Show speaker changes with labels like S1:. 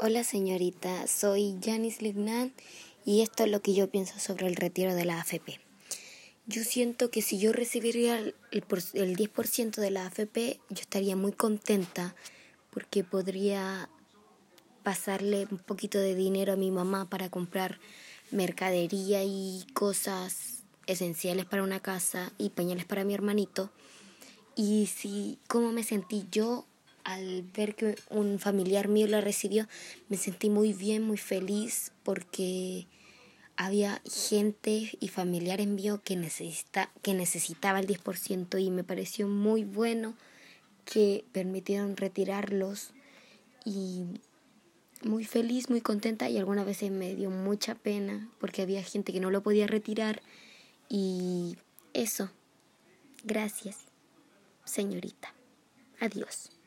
S1: Hola señorita, soy Janice Lignán y esto es lo que yo pienso sobre el retiro de la AFP. Yo siento que si yo recibiría el, el 10% de la AFP, yo estaría muy contenta porque podría pasarle un poquito de dinero a mi mamá para comprar mercadería y cosas esenciales para una casa y pañales para mi hermanito. Y si, ¿cómo me sentí yo al ver que un familiar mío la recibió, me sentí muy bien, muy feliz porque había gente y familiares míos que, necesita, que necesitaba el 10% y me pareció muy bueno que permitieron retirarlos y muy feliz, muy contenta y algunas veces me dio mucha pena porque había gente que no lo podía retirar y eso. Gracias, señorita. Adiós.